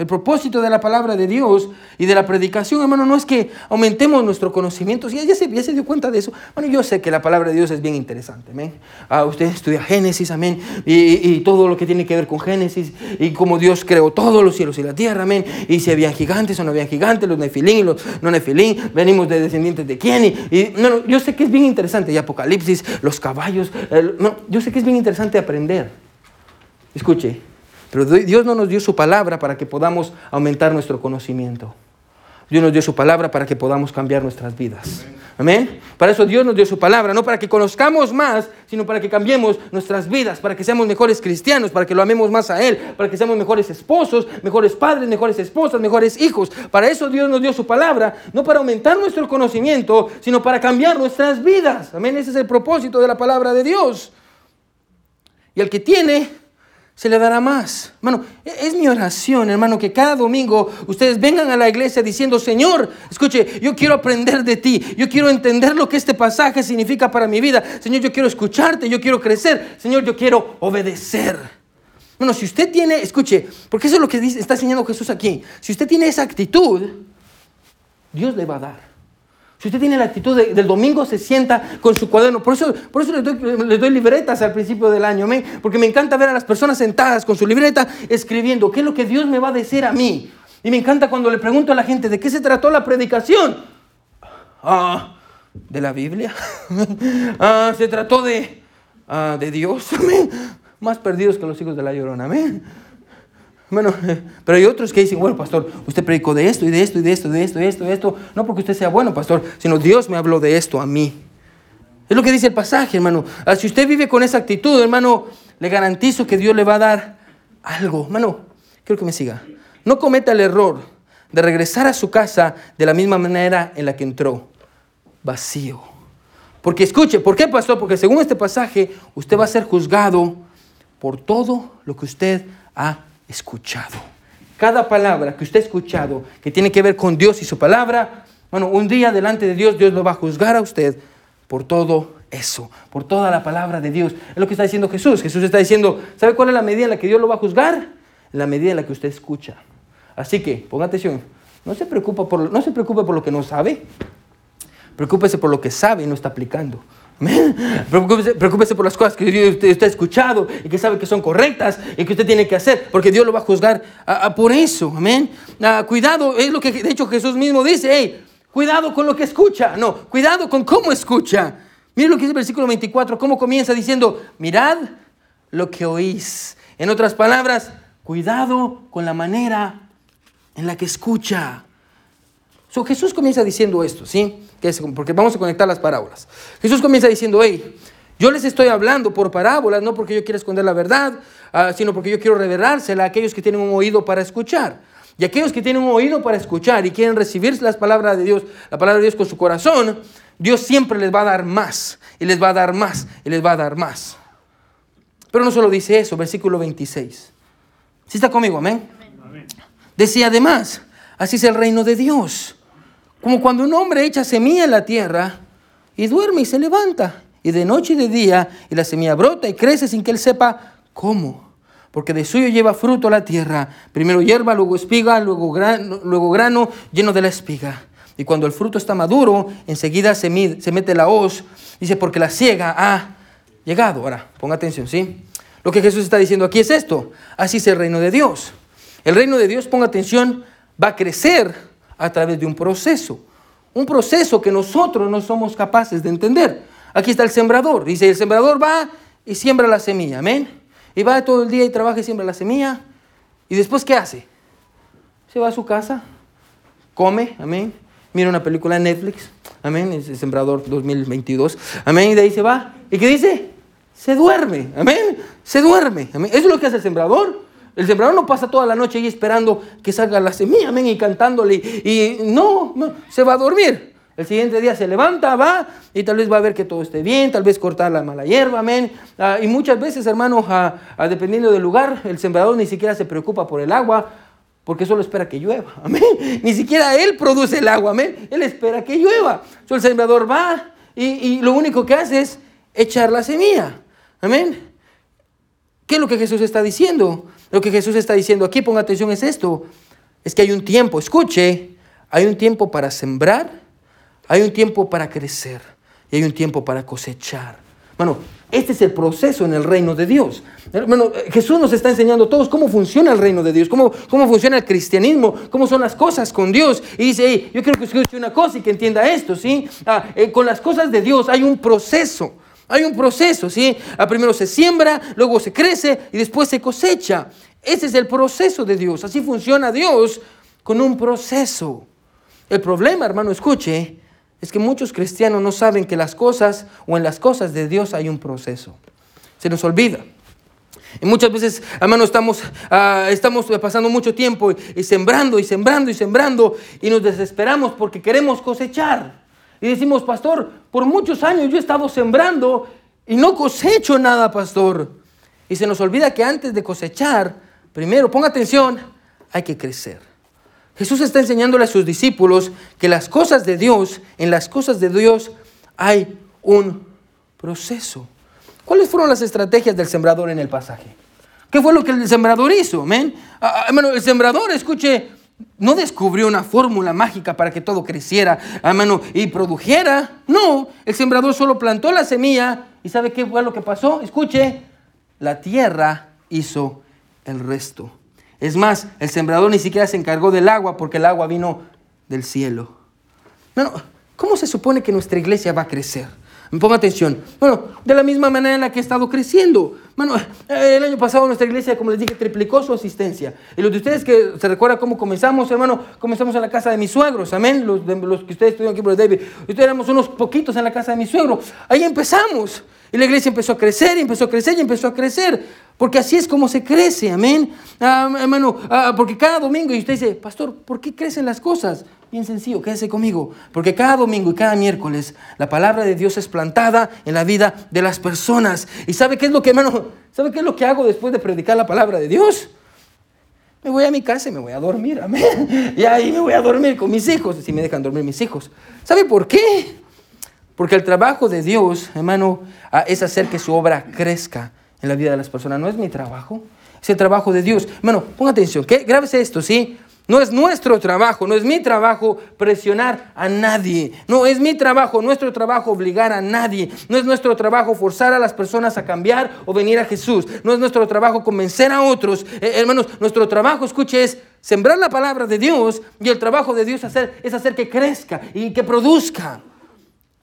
El propósito de la palabra de Dios y de la predicación, hermano, no es que aumentemos nuestro conocimiento. Ya, ya, se, ya se dio cuenta de eso. Bueno, yo sé que la palabra de Dios es bien interesante. Amén. Ah, usted estudia Génesis, amén. Y, todo lo que tiene que ver con Génesis. Y cómo Dios creó todos los cielos y la tierra, amén. Y si habían gigantes o no habían gigantes, los nefilín y los no nefilín. Venimos de descendientes de quién. Y, no, no, yo sé que es bien interesante. Y Apocalipsis, los caballos. no, yo sé que es bien interesante aprender. Escuche, pero Dios no nos dio su palabra para que podamos aumentar nuestro conocimiento. Dios nos dio su palabra para que podamos cambiar nuestras vidas. Amén. Para eso Dios nos dio su palabra, no para que conozcamos más, sino para que cambiemos nuestras vidas, para que seamos mejores cristianos, para que lo amemos más a Él, para que seamos mejores esposos, mejores padres, mejores esposas, mejores hijos. Para eso Dios nos dio su palabra, no para aumentar nuestro conocimiento, sino para cambiar nuestras vidas. Amén. Ese es el propósito de la palabra de Dios. Y el que tiene, se le dará más. Hermano, e-, es mi oración, hermano, que cada domingo ustedes vengan a la iglesia diciendo, Señor, escuche, yo quiero aprender de ti, yo quiero entender lo que este pasaje significa para mi vida. Señor, yo quiero escucharte, yo quiero crecer. Señor, yo quiero obedecer. Bueno, si usted tiene, escuche, porque eso es lo que está enseñando Jesús aquí. Si usted tiene esa actitud, Dios le va a dar. Si usted tiene la actitud del domingo, se sienta con su cuaderno. Por eso, por eso les, doy, libretas al principio del año, porque me encanta ver a las personas sentadas con su libreta escribiendo qué es lo que Dios me va a decir a mí. Y me encanta cuando le pregunto a la gente de qué se trató la predicación. Ah, de la Biblia. *laughs* ah, se trató de, ah, de Dios. *laughs* Más perdidos que los hijos de la llorona. Amén. Bueno, *laughs* pero hay otros que dicen, bueno, pastor, usted predicó de esto y de esto y de esto, de esto, de esto, de esto. No porque usted sea bueno, pastor, sino Dios me habló de esto a mí. Es lo que dice el pasaje, hermano. Ah, si usted vive con esa actitud, hermano, le garantizo que Dios le va a dar algo. Hermano, quiero que me siga. No cometa el error de regresar a su casa de la misma manera en la que entró, vacío. Porque escuche, ¿por qué, pastor? Porque según este pasaje, usted va a ser juzgado por todo lo que usted ha escuchado. Cada palabra que usted ha escuchado que tiene que ver con Dios y su palabra, bueno, un día delante de Dios, Dios lo va a juzgar a usted por todo eso, por toda la palabra de Dios. Es lo que está diciendo Jesús. Jesús está diciendo, ¿sabe cuál es la medida en la que Dios lo va a juzgar? La medida en la que usted escucha. Así que, ponga atención, no se, preocupa por, no preocupe por lo que no sabe, preocúpese por lo que sabe y no está aplicando. *laughs* Preocúpese, por las cosas que usted, ha escuchado y que sabe que son correctas y que usted tiene que hacer, porque Dios lo va a juzgar por eso. Amén. Ah, cuidado, es lo que de hecho Jesús mismo dice. Hey, cuidado con lo que escucha. No, cuidado con cómo escucha. Mire lo que dice el versículo 24, cómo comienza diciendo, mirad lo que oís. En otras palabras, cuidado con la manera en la que escucha. So, Jesús comienza diciendo esto, ¿sí? Porque vamos a conectar las parábolas. Jesús comienza diciendo, hey, yo les estoy hablando por parábolas, no porque yo quiera esconder la verdad, ah, sino porque yo quiero revelársela a aquellos que tienen un oído para escuchar. Y aquellos que tienen un oído para escuchar y quieren recibir las palabras de Dios, la palabra de Dios con su corazón, Dios siempre les va a dar más, y les va a dar más, y les va a dar más. Pero no solo dice eso, versículo 26. ¿Sí está conmigo? Amén. amén. Decía además, así es el reino de Dios. Como cuando un hombre echa semilla en la tierra y duerme y se levanta, y de noche y de día, y la semilla brota y crece sin que él sepa cómo. Porque de suyo lleva fruto la tierra, primero hierba, luego espiga, luego grano, luego grano lleno de la espiga. Y cuando el fruto está maduro, enseguida se, mete la hoz. Dice, porque la ciega ha llegado. Ahora, ponga atención, ¿sí? Lo que Jesús está diciendo aquí es esto. Así es el reino de Dios. El reino de Dios, ponga atención, va a crecer a través de un proceso. Un proceso que nosotros no somos capaces de entender. Aquí está el sembrador. Dice, el sembrador va y siembra la semilla. Amén. Y va todo el día y trabaja y siembra la semilla. ¿Y después qué hace? Se va a su casa, come, amén. Mira una película en Netflix, amén. Es el Sembrador 2022, amén. Y de ahí se va. ¿Y qué dice? Se duerme, amén. Se duerme, amén. Eso es lo que hace el sembrador. El sembrador no pasa toda la noche ahí esperando que salga la semilla, amén, y cantándole. Y no, no, se va a dormir. El siguiente día se levanta, va y tal vez va a ver que todo esté bien, tal vez cortar la mala hierba, amén. Ah, y muchas veces, hermanos, dependiendo del lugar, el sembrador ni siquiera se preocupa por el agua, porque solo espera que llueva, *laughs* amén. Ni siquiera él produce el agua, amén. Él espera que llueva. So, el sembrador va y, y lo único que hace es echar la semilla, amén. ¿Qué es lo que Jesús está diciendo? Lo que Jesús está diciendo aquí, ponga atención, es esto. Es que hay un tiempo, escuche, hay un tiempo para sembrar hay un tiempo para crecer y hay un tiempo para cosechar. Bueno, este es el proceso en el reino de Dios. Bueno, Jesús nos está enseñando a todos cómo funciona el reino de Dios, cómo, cómo funciona el cristianismo, cómo son las cosas con Dios. Y dice, yo quiero que escuche una cosa y que entienda esto, ¿sí? Ah, eh, con las cosas de Dios hay un proceso. Hay un proceso, ¿sí? Ah, primero se siembra, luego se crece y después se cosecha. Ese es el proceso de Dios. Así funciona Dios con un proceso. El problema, hermano, escuche, es que muchos cristianos no saben que las cosas o en las cosas de Dios hay un proceso. Se nos olvida. Y muchas veces, hermano, estamos, ah, estamos pasando mucho tiempo y, sembrando y sembrando y sembrando y nos desesperamos porque queremos cosechar. Y decimos, pastor, por muchos años yo he estado sembrando y no cosecho nada, pastor. Y se nos olvida que antes de cosechar, primero, ponga atención, hay que crecer. Jesús está enseñándole a sus discípulos que las cosas de Dios, en las cosas de Dios hay un proceso. ¿Cuáles fueron las estrategias del sembrador en el pasaje? ¿Qué fue lo que el sembrador hizo? ¿men? Ah, ah, el sembrador, escuche, no descubrió una fórmula mágica para que todo creciera hermano, y produjera. No, el sembrador solo plantó la semilla y ¿sabe qué fue lo que pasó? Escuche, la tierra hizo el resto. Es más, el sembrador ni siquiera se encargó del agua porque el agua vino del cielo. Bueno, ¿cómo se supone que nuestra iglesia va a crecer? Ponga atención. Bueno, de la misma manera en la que ha estado creciendo. Bueno, el año pasado nuestra iglesia, como les dije, triplicó su asistencia. Y los de ustedes que se recuerdan cómo comenzamos, hermano, comenzamos en la casa de mis suegros, amén. Los, de, los que ustedes estuvieron aquí por David. Ustedes éramos unos poquitos en la casa de mi suegro. Ahí empezamos. Y la iglesia empezó a crecer, y empezó a crecer, y empezó a crecer. Porque así es como se crece, amén. Ah, hermano, ah, porque cada domingo, y usted dice, pastor, ¿por qué crecen las cosas? Bien sencillo, quédese conmigo. Porque cada domingo y cada miércoles la palabra de Dios es plantada en la vida de las personas. ¿Y sabe qué es lo que, hermano, sabe qué es lo que hago después de predicar la palabra de Dios? Me voy a mi casa y me voy a dormir, amén. *laughs* Y ahí me voy a dormir con mis hijos, si me dejan dormir mis hijos. ¿Sabe por qué? Porque el trabajo de Dios, hermano, ah, es hacer que su obra crezca en la vida de las personas. No es mi trabajo, es el trabajo de Dios. Hermano, ponga atención, ¿qué? grábese esto, ¿sí? No es nuestro trabajo, no es mi trabajo presionar a nadie. No es mi trabajo, nuestro trabajo obligar a nadie. No es nuestro trabajo forzar a las personas a cambiar o venir a Jesús. No es nuestro trabajo convencer a otros. Eh, hermanos, nuestro trabajo, escuche, es sembrar la palabra de Dios y el trabajo de Dios hacer, es hacer que crezca y que produzca.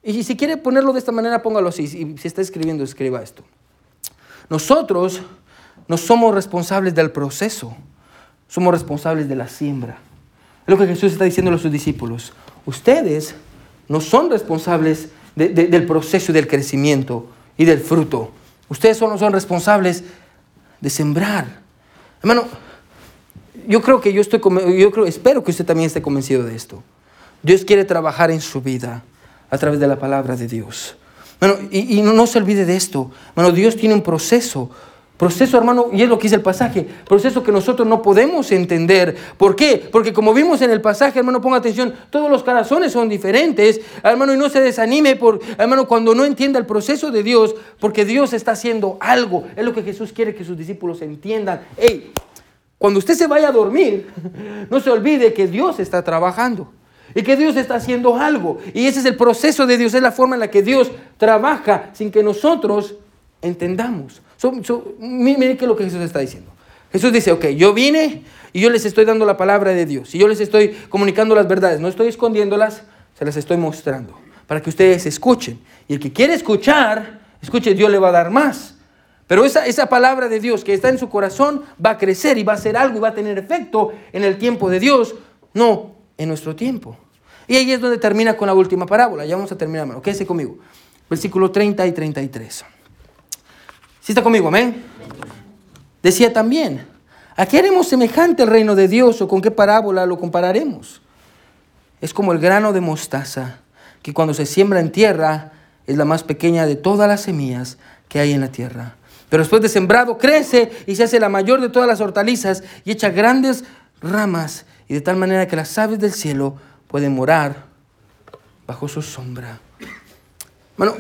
Y si quiere ponerlo de esta manera, póngalo así. Y si está escribiendo, escriba esto. Nosotros no somos responsables del proceso, somos responsables de la siembra. Es lo que Jesús está diciendo a sus discípulos. Ustedes no son responsables del proceso del crecimiento y del fruto. Ustedes solo son responsables de sembrar. Hermano, yo creo que yo estoy, yo creo, espero que usted también esté convencido de esto. Dios quiere trabajar en su vida a través de la palabra de Dios. Bueno, y, no, se olvide de esto. Bueno, Dios tiene un proceso. Proceso, hermano, y es lo que dice el pasaje. Proceso que nosotros no podemos entender. ¿Por qué? Porque como vimos en el pasaje, hermano, ponga atención, todos los corazones son diferentes. Hermano, y no se desanime, por, hermano, cuando no entienda el proceso de Dios, porque Dios está haciendo algo. Es lo que Jesús quiere que sus discípulos entiendan. Hey, cuando usted se vaya a dormir, *laughs* no se olvide que Dios está trabajando. Y que Dios está haciendo algo. Y ese es el proceso de Dios, es la forma en la que Dios trabaja sin que nosotros entendamos. Miren qué es lo que Jesús está diciendo. Jesús dice, ok, yo vine y yo les estoy dando la palabra de Dios. Y yo les estoy comunicando las verdades. No estoy escondiéndolas, se las estoy mostrando. Para que ustedes escuchen. Y el que quiere escuchar, escuche, Dios le va a dar más. Pero esa, esa palabra de Dios que está en su corazón va a crecer y va a hacer algo y va a tener efecto en el tiempo de Dios, no en nuestro tiempo. Y ahí es donde termina con la última parábola. Ya vamos a terminar, hermano. Quédese conmigo. Versículo 30 y 33. ¿Sí está conmigo? Amén. Decía también, ¿a qué haremos semejante el reino de Dios o con qué parábola lo compararemos? Es como el grano de mostaza, que cuando se siembra en tierra es la más pequeña de todas las semillas que hay en la tierra. Pero después de sembrado crece y se hace la mayor de todas las hortalizas y echa grandes ramas y de tal manera que las aves del cielo pueden morar bajo su sombra. Bueno,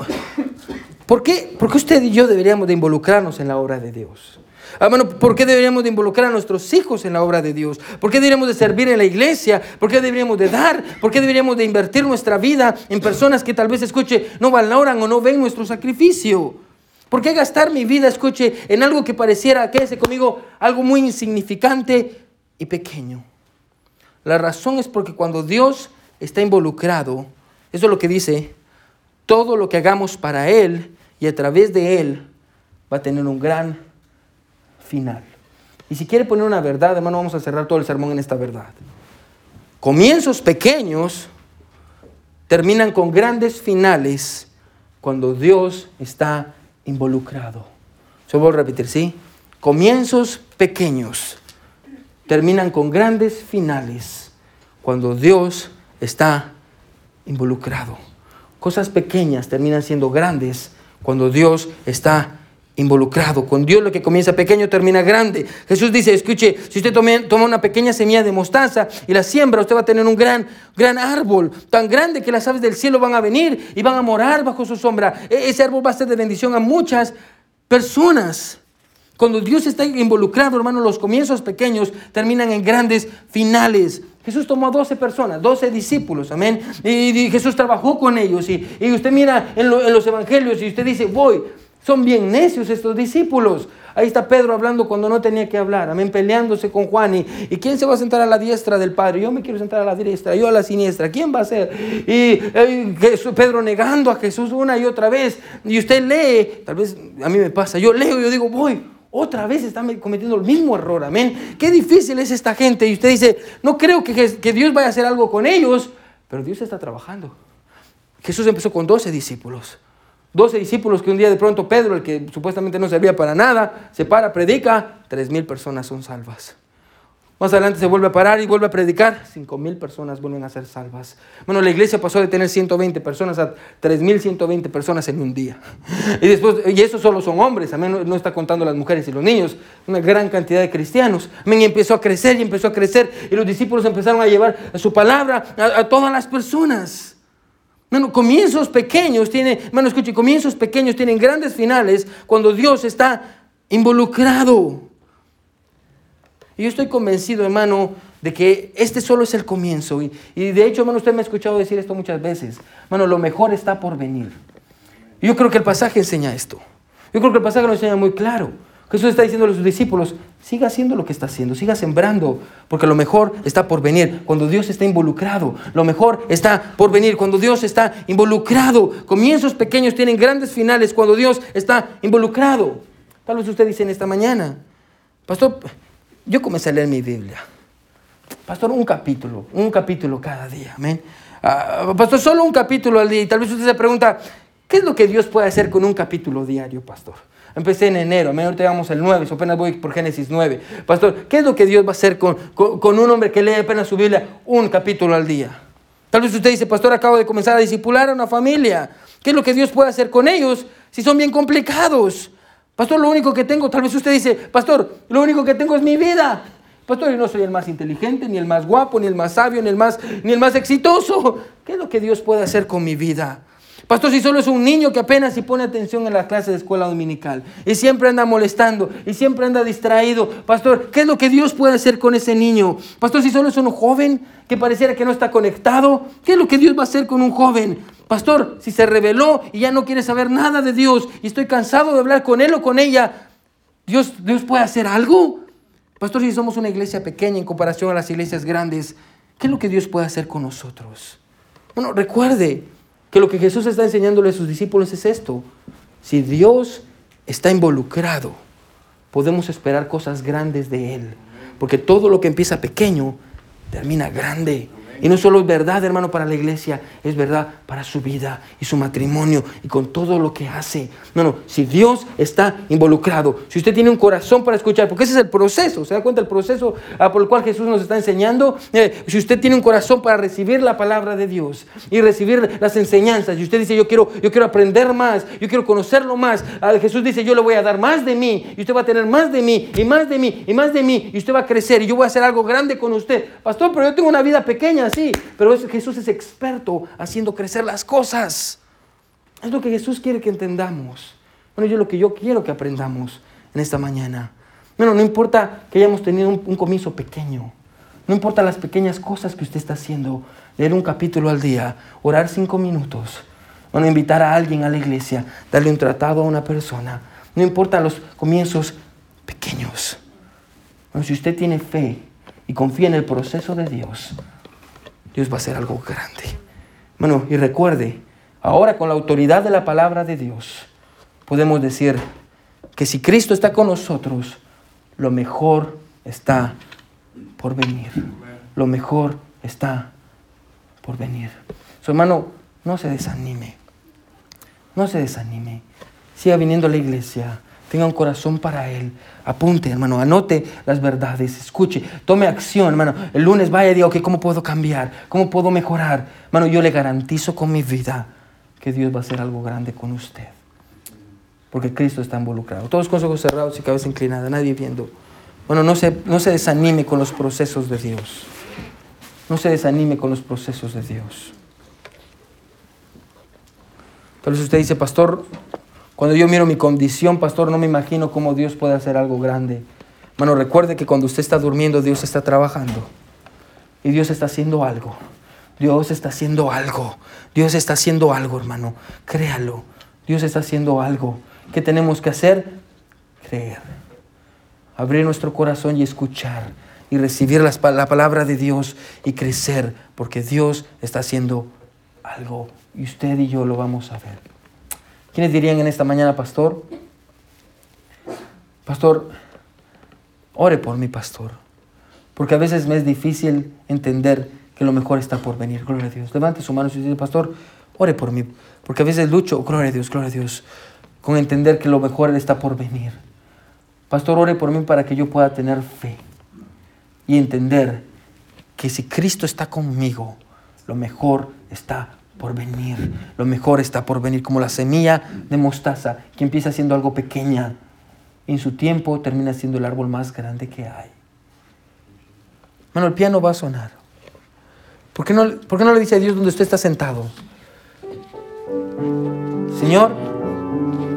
¿por qué, ¿por qué usted y yo deberíamos de involucrarnos en la obra de Dios? Hermano, ah, ¿por qué deberíamos de involucrar a nuestros hijos en la obra de Dios? ¿Por qué deberíamos de servir en la iglesia? ¿Por qué deberíamos de dar? ¿Por qué deberíamos de invertir nuestra vida en personas que tal vez escuche no valoran o no ven nuestro sacrificio? ¿Por qué gastar mi vida, escuche, en algo que pareciera, quédese conmigo, algo muy insignificante y pequeño? La razón es porque cuando Dios está involucrado, eso es lo que dice, todo lo que hagamos para Él y a través de Él va a tener un gran final. Y si quiere poner una verdad, hermano, vamos a cerrar todo el sermón en esta verdad. Comienzos pequeños terminan con grandes finales cuando Dios está involucrado. Se voy a repetir, ¿sí? Comienzos pequeños terminan con grandes finales cuando Dios está involucrado. Cosas pequeñas terminan siendo grandes cuando Dios está involucrado. Con Dios lo que comienza pequeño termina grande. Jesús dice, escuche, si usted toma una pequeña semilla de mostaza y la siembra, usted va a tener un gran, gran árbol, tan grande que las aves del cielo van a venir y van a morar bajo su sombra. E-, ese árbol va a ser de bendición a muchas personas. Cuando Dios está involucrado, hermano, los comienzos pequeños terminan en grandes finales. Jesús tomó a 12 personas, 12 discípulos, amén. Y, Jesús trabajó con ellos. Y, usted mira en, los evangelios y usted dice, voy, son bien necios estos discípulos. Ahí está Pedro hablando cuando no tenía que hablar, amén, peleándose con Juan. Y, quién se va a sentar a la diestra del Padre? Yo me quiero sentar a la diestra, yo a la siniestra. ¿Quién va a ser? Y, Pedro negando a Jesús una y otra vez. Y usted lee, tal vez a mí me pasa, yo leo y yo digo, voy, otra vez están cometiendo el mismo error, amén. Qué difícil es esta gente. Y usted dice, no creo que, que Dios vaya a hacer algo con ellos, pero Dios está trabajando. Jesús empezó con 12 discípulos. 12 discípulos que un día de pronto Pedro, el que supuestamente no servía para nada, se para, predica, tres mil personas son salvas. Más adelante se vuelve a parar y vuelve a predicar, cinco mil personas vuelven a ser salvas. Bueno, la iglesia pasó de tener 120 personas a 3.120 personas en un día. *laughs* Y después, y eso solo son hombres, amén, no está contando las mujeres y los niños, una gran cantidad de cristianos. Y empezó a crecer y empezó a crecer y los discípulos empezaron a llevar su palabra a, a todas las personas. Bueno, comienzos pequeños tienen, hermano, escuche, comienzos pequeños tienen grandes finales cuando Dios está involucrado. Y yo estoy convencido, hermano, de que este solo es el comienzo. Y, y, de hecho, hermano, usted me ha escuchado decir esto muchas veces. Hermano, lo mejor está por venir. Yo creo que el pasaje enseña esto. Yo creo que el pasaje lo enseña muy claro. Jesús está diciendo a sus discípulos, siga haciendo lo que está haciendo, siga sembrando, porque lo mejor está por venir cuando Dios está involucrado. Lo mejor está por venir cuando Dios está involucrado. Comienzos pequeños tienen grandes finales cuando Dios está involucrado. Tal vez usted dice en esta mañana, pastor, yo comencé a leer mi Biblia. Pastor, un capítulo, un capítulo cada día, amén. Ah, pastor, solo un capítulo al día. Y tal vez usted se pregunta, ¿qué es lo que Dios puede hacer con un capítulo diario, pastor? Empecé en enero, ahorita vamos el 9, apenas voy por Génesis 9. Pastor, ¿qué es lo que Dios va a hacer con, con, un hombre que lee apenas su Biblia un capítulo al día? Tal vez usted dice, pastor, acabo de comenzar a discipular a una familia. ¿Qué es lo que Dios puede hacer con ellos si son bien complicados? Pastor, lo único que tengo, tal vez usted dice, pastor, lo único que tengo es mi vida. Pastor, yo no soy el más inteligente, ni el más guapo, ni el más sabio, ni el más, ni el más exitoso. ¿Qué es lo que Dios puede hacer con mi vida? Pastor, si solo es un niño que apenas si pone atención en la clase de escuela dominical y siempre anda molestando y siempre anda distraído. Pastor, ¿qué es lo que Dios puede hacer con ese niño? Pastor, si solo es un joven que pareciera que no está conectado, ¿qué es lo que Dios va a hacer con un joven? Pastor, si se reveló y ya no quiere saber nada de Dios y estoy cansado de hablar con él o con ella, ¿Dios, Dios puede hacer algo? Pastor, si somos una iglesia pequeña en comparación a las iglesias grandes, ¿qué es lo que Dios puede hacer con nosotros? Bueno, recuerde, que lo que Jesús está enseñándole a sus discípulos es esto. Si Dios está involucrado, podemos esperar cosas grandes de Él. Porque todo lo que empieza pequeño termina grande. Y no solo es verdad, hermano, para la iglesia, es verdad para su vida y su matrimonio y con todo lo que hace. No, no, si Dios está involucrado, si usted tiene un corazón para escuchar, porque ese es el proceso, ¿se da cuenta el proceso ah, por el cual Jesús nos está enseñando? Eh, si usted tiene un corazón para recibir la palabra de Dios y recibir las enseñanzas, y usted dice, yo quiero, yo quiero aprender más, yo quiero conocerlo más, ah, Jesús dice, yo le voy a dar más de mí, y usted va a tener más de mí, y más de mí, y más de mí, y usted va a crecer, y yo voy a hacer algo grande con usted. Pastor, pero yo tengo una vida pequeña, sí, pero Jesús es experto haciendo crecer las cosas. Es lo que Jesús quiere que entendamos. Bueno, yo lo que yo quiero que aprendamos en esta mañana. Bueno, no importa que hayamos tenido un, un comienzo pequeño. No importa las pequeñas cosas que usted está haciendo. Leer un capítulo al día, orar cinco minutos. Bueno, invitar a alguien a la iglesia, darle un tratado a una persona. No importa los comienzos pequeños. Bueno, si usted tiene fe y confía en el proceso de Dios, Dios va a hacer algo grande. Bueno, y recuerde, ahora con la autoridad de la palabra de Dios, podemos decir que si Cristo está con nosotros, lo mejor está por venir. Lo mejor está por venir. Su hermano, no se desanime. No se desanime. Siga viniendo a la iglesia tenga un corazón para Él. Apunte, hermano, anote las verdades, escuche, tome acción, hermano. El lunes vaya y diga, ok, ¿cómo puedo cambiar? ¿Cómo puedo mejorar? Hermano, yo le garantizo con mi vida que Dios va a hacer algo grande con usted. Porque Cristo está involucrado. Todos con ojos cerrados y cabeza inclinada, nadie viendo. Bueno, no se, no se desanime con los procesos de Dios. No se desanime con los procesos de Dios. Tal vez usted dice, pastor, cuando yo miro mi condición, pastor, no me imagino cómo Dios puede hacer algo grande. Bueno, recuerde que cuando usted está durmiendo, Dios está trabajando. Y Dios está haciendo algo. Dios está haciendo algo. Dios está haciendo algo, hermano. Créalo. Dios está haciendo algo. ¿Qué tenemos que hacer? Creer. Abrir nuestro corazón y escuchar. Y recibir la palabra de Dios y crecer. Porque Dios está haciendo algo. Y usted y yo lo vamos a ver. ¿Quiénes dirían en esta mañana, pastor? Pastor, ore por mi pastor. Porque a veces me es difícil entender que lo mejor está por venir. Gloria a Dios. Levante su mano y dice, pastor, ore por mí. Porque a veces lucho, gloria a Dios, gloria a Dios, con entender que lo mejor está por venir. Pastor, ore por mí para que yo pueda tener fe y entender que si Cristo está conmigo, lo mejor está por venir. Lo mejor está por venir, como la semilla de mostaza que empieza siendo algo pequeña en su tiempo termina siendo el árbol más grande que hay. Bueno, el piano va a sonar. ¿Por qué no, por qué no le dice a Dios donde usted está sentado? Señor,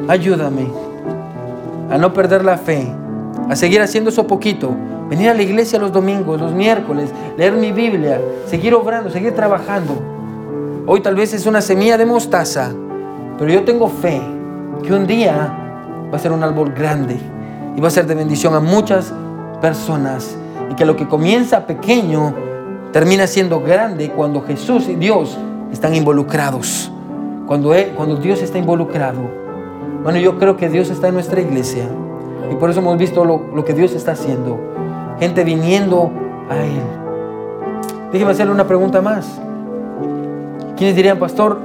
ayúdame a no perder la fe, a seguir haciendo eso poquito, venir a la iglesia los domingos, los miércoles, leer mi Biblia, seguir obrando, seguir trabajando Hoy tal vez es una semilla de mostaza, pero yo tengo fe que un día va a ser un árbol grande y va a ser de bendición a muchas personas y que lo que comienza pequeño termina siendo grande cuando Jesús y Dios están involucrados. Cuando, cuando Dios está involucrado. Bueno, yo creo que Dios está en nuestra iglesia y por eso hemos visto lo, lo que Dios está haciendo. Gente viniendo a Él. Déjeme hacerle una pregunta más. ¿Quiénes dirían, pastor,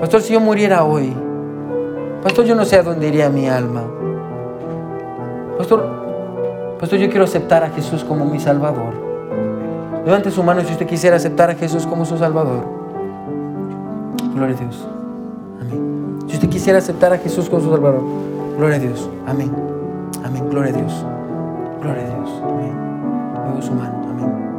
pastor, si yo muriera hoy, pastor, yo no sé a dónde iría mi alma. Pastor, pastor, yo quiero aceptar a Jesús como mi Salvador. Levante su mano si usted quisiera aceptar a Jesús como su Salvador. Gloria a Dios. Amén. Si usted quisiera aceptar a Jesús como su Salvador. Gloria a Dios. Amén. Amén. Gloria a Dios. Gloria a Dios. Amén. Luego su mano. plan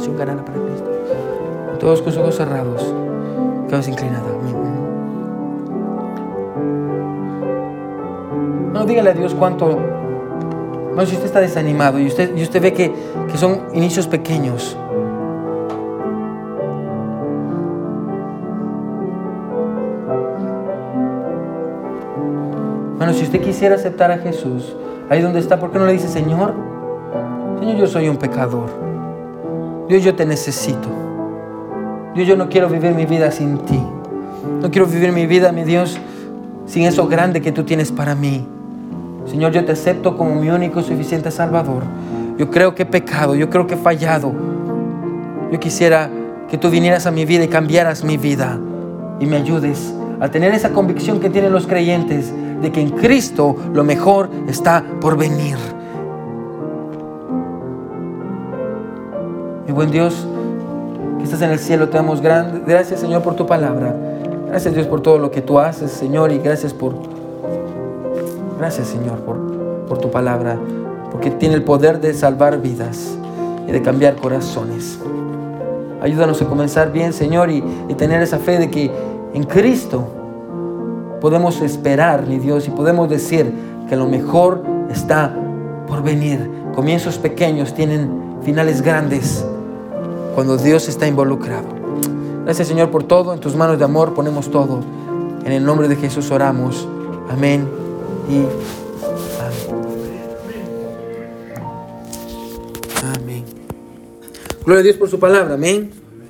de salvación ganará para Cristo. Todos con sus ojos cerrados, cabeza inclinada. No, dígale a Dios cuánto. No, si usted está desanimado y usted, y usted ve que, que son inicios pequeños. Bueno, si usted quisiera aceptar a Jesús, ahí donde está, ¿por qué no le dice, Señor? Señor, yo soy un pecador. Dios, yo te necesito. Dios, yo no quiero vivir mi vida sin ti. No quiero vivir mi vida, mi Dios, sin eso grande que tú tienes para mí. Señor, yo te acepto como mi único y suficiente Salvador. Yo creo que he pecado, yo creo que he fallado. Yo quisiera que tú vinieras a mi vida y cambiaras mi vida y me ayudes a tener esa convicción que tienen los creyentes de que en Cristo lo mejor está por venir. Mi buen Dios, que estás en el cielo, te damos gracias Señor por tu palabra. Gracias Dios por todo lo que tú haces, Señor, y gracias por Gracias Señor por, por tu palabra, porque tiene el poder de salvar vidas y de cambiar corazones. Ayúdanos a comenzar bien, Señor, y, y, tener esa fe de que en Cristo podemos esperar, mi Dios, y podemos decir que lo mejor está por venir. Comienzos pequeños tienen finales grandes cuando Dios está involucrado. Gracias, Señor, por todo. En tus manos de amor ponemos todo. En el nombre de Jesús oramos. Amén y amén. Gloria a Dios por su palabra, amén.